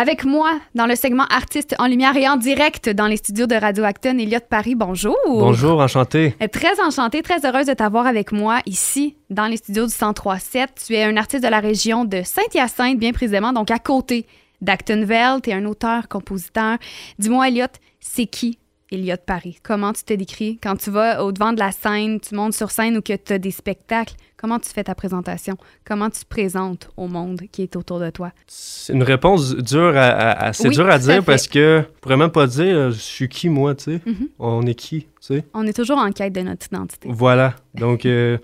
Avec moi, dans le segment Artistes en lumière et en direct dans les studios de Radio Acton, Elliot Paris, bonjour. Bonjour, enchanté. Euh, Très enchantée, très heureuse de t'avoir avec moi ici, dans les studios du 1037. Tu es un artiste de la région de Saint-Hyacinthe, bien précisément, donc à côté d'Actonville. Tu es un auteur, compositeur. Dis-moi, Elliot, c'est qui Elliot Paris? Comment tu te décris? Quand tu vas au devant de la scène, tu montes sur scène ou que tu as des spectacles? Comment tu fais ta présentation? Comment tu te présentes au monde qui est autour de toi? C'est une réponse dure à, à- à- c'est Oui, dur à dire parce que je pourrais même pas dire euh, je suis qui moi, tu sais. Mhm. On est qui, tu sais. On est toujours en quête de notre identité. Voilà. Donc euh,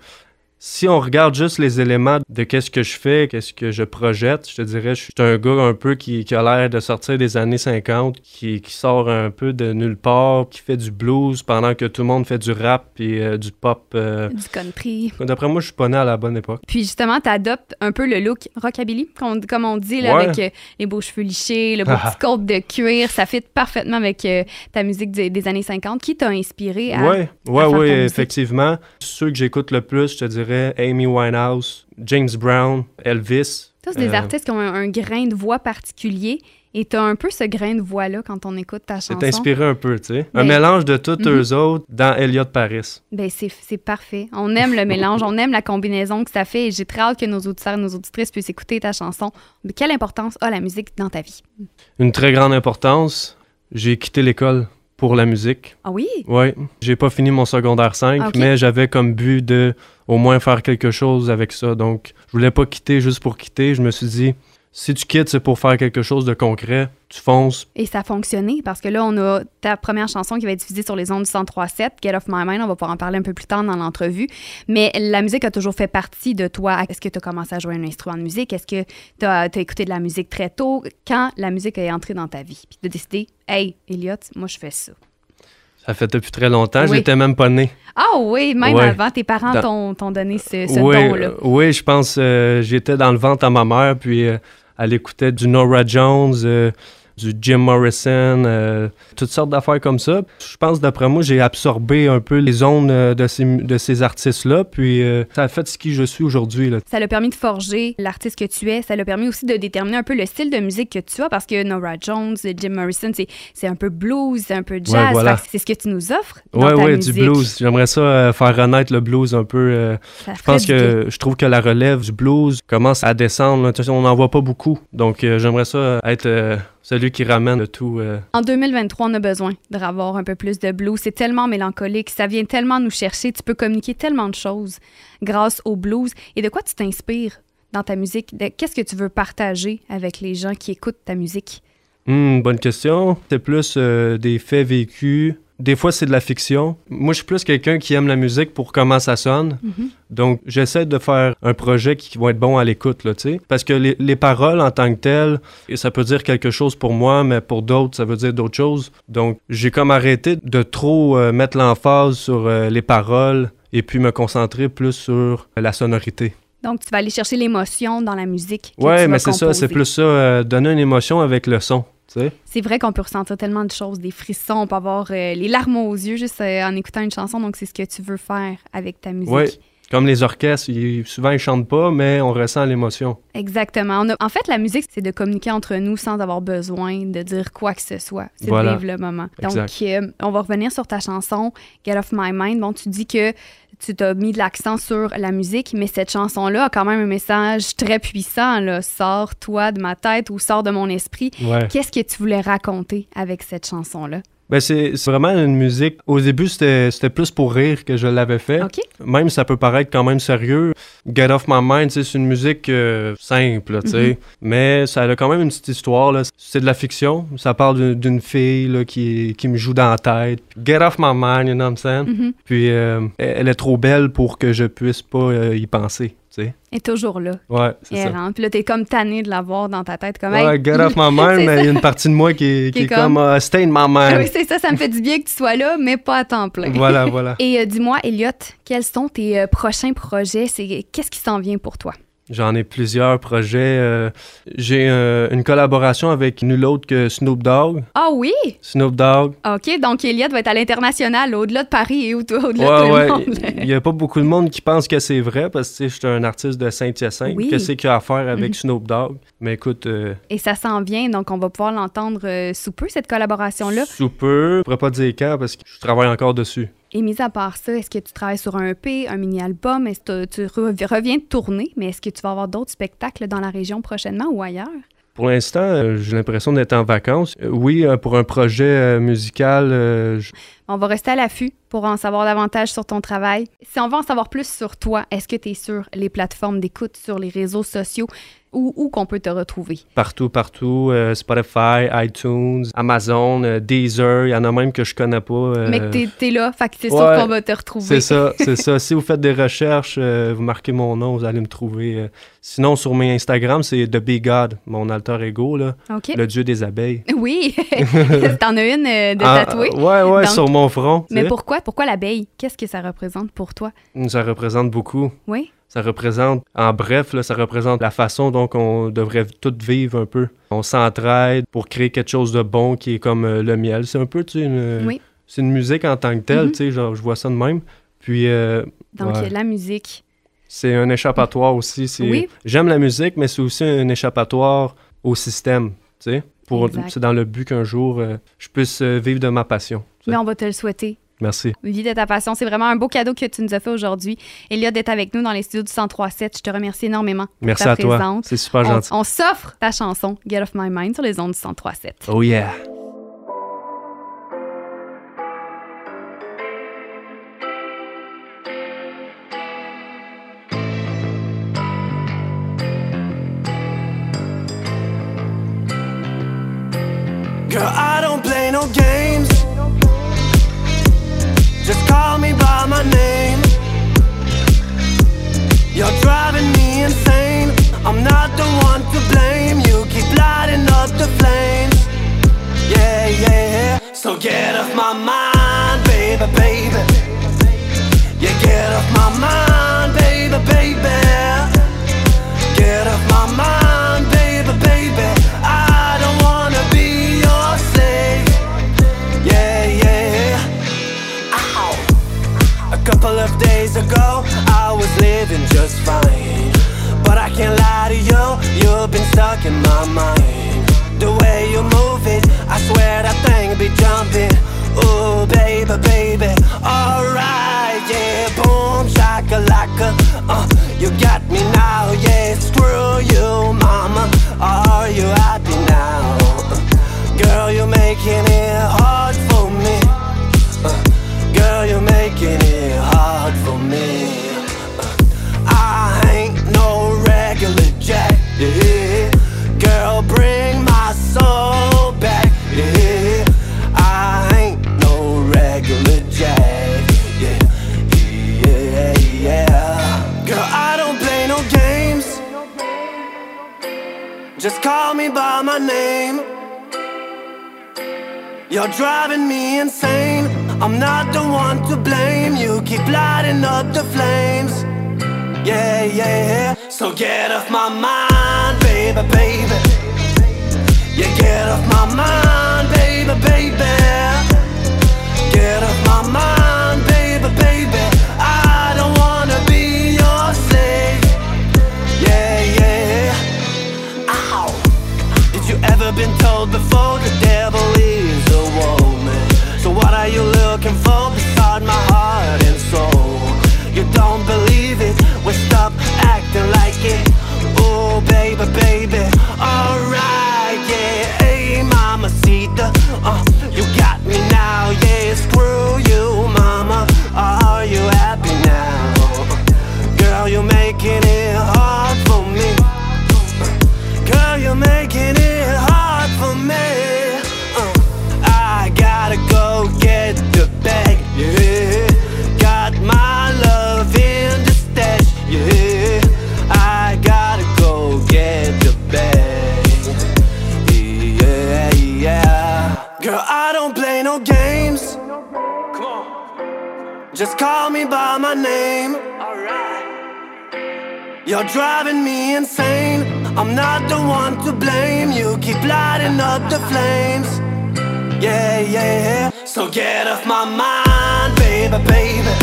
si on regarde juste les éléments de qu'est-ce que je fais, qu'est-ce que je projette, je te dirais je suis un gars un peu qui, qui a l'air de sortir des années 50, qui, qui sort un peu de nulle part, qui fait du blues pendant que tout le monde fait du rap et euh, du pop. euh. Du country. D'après moi, je suis pas né à la bonne époque. Puis justement, tu adoptes un peu le look rockabilly, comme on dit, là, Ouais. avec euh, les beaux cheveux lichés, le beau petit côte de cuir. Ça fit parfaitement avec ta musique des, des années 50. Qui t'a inspiré à. Ouais, ouais, ouais, musique. effectivement. Ceux que j'écoute le plus, je te dirais Amy Winehouse, James Brown, Elvis. Tous des Euh, artistes qui ont un, un grain de voix particulier. Et t'as un peu ce grain de voix-là quand on écoute ta chanson. C'est inspiré un peu, tu sais. Un Ben, mélange de tous mhm. eux autres dans Elliot Paris. Ben, c'est parfait. On aime le mélange, on aime la combinaison que ça fait. Et j'ai très hâte que nos auditeurs et nos auditrices puissent écouter ta chanson. Quelle importance a la musique dans ta vie? Une très grande importance. J'ai quitté l'école pour la musique. Ah oui? Ouais, j'ai pas fini mon secondaire 5, Ah, mais j'avais comme but de au moins faire quelque chose avec ça. Donc, je voulais pas quitter juste pour quitter. Je me suis dit, si tu quittes, c'est pour faire quelque chose de concret. Tu fonces. Et ça a fonctionné parce que là, on a ta première chanson qui va être diffusée sur les ondes du 103.7, Get Off My Mind. On va pouvoir en parler un peu plus tard dans l'entrevue. Mais la musique a toujours fait partie de toi. Est-ce que tu as commencé à jouer un instrument de musique? Est-ce que tu as, écouté de la musique très tôt? Quand la musique est entrée dans ta vie? Puis de décider, hey, Elliot, moi, je fais ça. Ça fait depuis très longtemps. Oui. J'étais même pas né. Ah oui, même Ouais. avant, tes parents Dans- t'ont t'ont donné ce, ce oui, don-là. euh, oui, je pense euh, j'étais dans le ventre à ma mère, puis euh, elle écoutait du Nora Jones, euh, du Jim Morrison, euh, toutes sortes d'affaires comme ça. Je pense, d'après moi, j'ai absorbé un peu les ondes euh, de ces, de ces artistes-là, puis euh, ça a fait ce qui je suis aujourd'hui. Ça l'a permis de forger l'artiste que tu es. Ça l'a permis aussi de déterminer un peu le style de musique que tu as parce que Nora Jones, Jim Morrison, c'est, un peu blues, c'est un peu jazz. Ouais, voilà. C'est ce que tu nous offres. Ouais, ta ouais, du blues. J'aimerais ça euh, faire renaître le blues un peu. je pense que je trouve que la relève du blues commence à descendre. là. On n'en voit pas beaucoup. Donc, j'aimerais ça être euh, celui qui ramène le tout. euh, En 2023, on a besoin de revoir un peu plus de blues. C'est tellement mélancolique, ça vient tellement nous chercher. Tu peux communiquer tellement de choses grâce au blues. Et de quoi tu t'inspires dans ta musique? Qu'est-ce que tu veux partager avec les gens qui écoutent ta musique? Hmm, bonne question. C'est plus euh, des faits vécus. Des fois, c'est de la fiction. Moi, je suis plus quelqu'un qui aime la musique pour comment ça sonne. Mhm. Donc, j'essaie de faire un projet qui va être bon à l'écoute, là, tu sais. Parce que les, les paroles en tant que telles, et ça peut dire quelque chose pour moi, mais pour d'autres, ça veut dire d'autres choses. Donc, j'ai comme arrêté de trop euh, mettre l'emphase sur euh, les paroles et puis me concentrer plus sur la sonorité. Donc, tu vas aller chercher l'émotion dans la musique. vas mais c'est ça, c'est plus ça, euh, donner une émotion avec le son. C'est vrai qu'on peut ressentir tellement de choses, des frissons, on peut avoir euh, les larmes aux yeux juste euh, en écoutant une chanson. Donc, c'est ce que tu veux faire avec ta musique. Ouais. Comme les orchestres, ils- souvent ils chantent pas, mais on ressent l'émotion. Exactement. On a- En fait, la musique, c'est de communiquer entre nous sans avoir besoin de dire quoi que ce soit. C'est Voilà. de vivre le moment. Exact. Donc, euh, on va revenir sur ta chanson Get Off My Mind. Bon, tu dis que tu t'as mis de l'accent sur la musique, mais cette chanson-là a quand même un message très puissant. Sors-toi de ma tête ou sors de mon esprit. Ouais. Qu'est-ce que tu voulais raconter avec cette chanson-là? Ben c'est vraiment une musique. Au début, c'était c'était plus pour rire que je l'avais fait. OK? Même ça peut paraître quand même sérieux. Get Off My Mind, c'est une musique euh, simple, là, tu sais. Mhm. Mais ça a quand même une petite histoire. C'est de la fiction. Ça parle d'une- fille là, qui, qui me joue dans la tête. Get Off My Mind, you know what I'm saying? Mhm. Puis euh, elle elle est trop belle pour que je puisse pas euh, y penser. Sais. est toujours là. Ouais, c'est ça. errant. Puis là, t'es comme tanné de l'avoir dans ta tête. Comme, Ouais, hey, get off my mind, mais il y a une partie de moi qui est, qui est comme, comme- uh, stay in my Ah mind. oui, c'est ça, ça me fait du bien que tu sois là, mais pas à temps plein. Voilà, voilà. Et euh, dis-moi, Elliot, quels sont tes euh, prochains projets? C'est Qu'est-ce qui s'en vient pour toi? J'en ai plusieurs projets. euh, J'ai euh, une collaboration avec nul autre que Snoop Dogg. Ah oui? Snoop Dogg. OK, donc Elliot va être à l'international, au-delà de Paris et au- au-delà de Ouais, le monde. Il n'y a pas beaucoup de monde qui pense que c'est vrai parce que je suis un artiste de Saint-Hyacinthe. Oui. Qu'est-ce qu'il y a à faire avec Mhm. Snoop Dogg? Mais écoute, euh, Et ça s'en vient, donc on va pouvoir l'entendre sous peu, cette collaboration-là. sous peu, je pourrais pas dire quand parce que je travaille encore dessus. Et mis à part ça, est-ce que tu travailles sur un EP, un mini-album? Est-ce que tu re- reviens de tourner, mais est-ce que tu vas avoir d'autres spectacles dans la région prochainement ou ailleurs? Pour l'instant, euh, j'ai l'impression d'être en vacances. Euh, oui, euh, pour un projet musical, je- On va rester à l'affût pour en savoir davantage sur ton travail. Si on veut en savoir plus sur toi, est-ce que tu es sur les plateformes d'écoute, sur les réseaux sociaux, où qu'on peut te retrouver? partout, partout, euh, Spotify, iTunes, Amazon, euh, Deezer, il y en a même que je connais pas. euh, Mais que t'es- t'es là, fait que c'est sûr qu'on va te retrouver. C'est ça, c'est ça. Si vous faites des recherches, vous marquez mon nom, vous allez me trouver. Sinon, sur mes Instagram, c'est The Big God, mon alter ego, là, le dieu des abeilles. Oui, t'en as une de Ah, tatouée? ouais, ouais, Donc- sur mon front. Mais sais. pourquoi? Pourquoi l'abeille? Qu'est-ce que ça représente pour toi? Ça représente beaucoup. Oui? Ça représente, en bref, là, ça représente la façon dont on devrait tout vivre un peu. On s'entraide pour créer quelque chose de bon qui est comme euh, le miel. C'est un peu, tu sais, une, Oui. c'est une musique en tant que telle, Mhm. tu sais, genre, je vois ça de même. Puis, euh, Donc, Ouais. la musique. c'est un échappatoire aussi. c'est- Oui. J'aime la musique, mais c'est aussi un échappatoire au système, tu sais. C'est dans le but qu'un jour, euh, je puisse euh, vivre de ma passion. Mais on va te le souhaiter. Merci. Vie de ta passion. C'est vraiment un beau cadeau que tu nous as fait aujourd'hui. Elliot d'être avec nous dans les studios du 1037. Je te remercie énormément pour Merci ta à toi. présence. C'est super On, gentil. on s'offre ta chanson Get Off My Mind sur les ondes du 1037. Oh yeah. My name. You're driving me insane. I'm not the one to blame. You keep lighting up the flames. Yeah, yeah. yeah. So get off my mind, baby, baby. Yeah, get off my mind, baby, baby. Get off my mind, baby, baby. You're driving me insane. I'm not the one to blame. You keep lighting up the flames. Yeah, yeah. So get off my mind, baby, baby.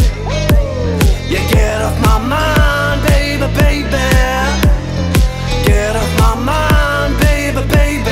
Yeah, get off my mind, baby, baby. Get off my mind, baby, baby.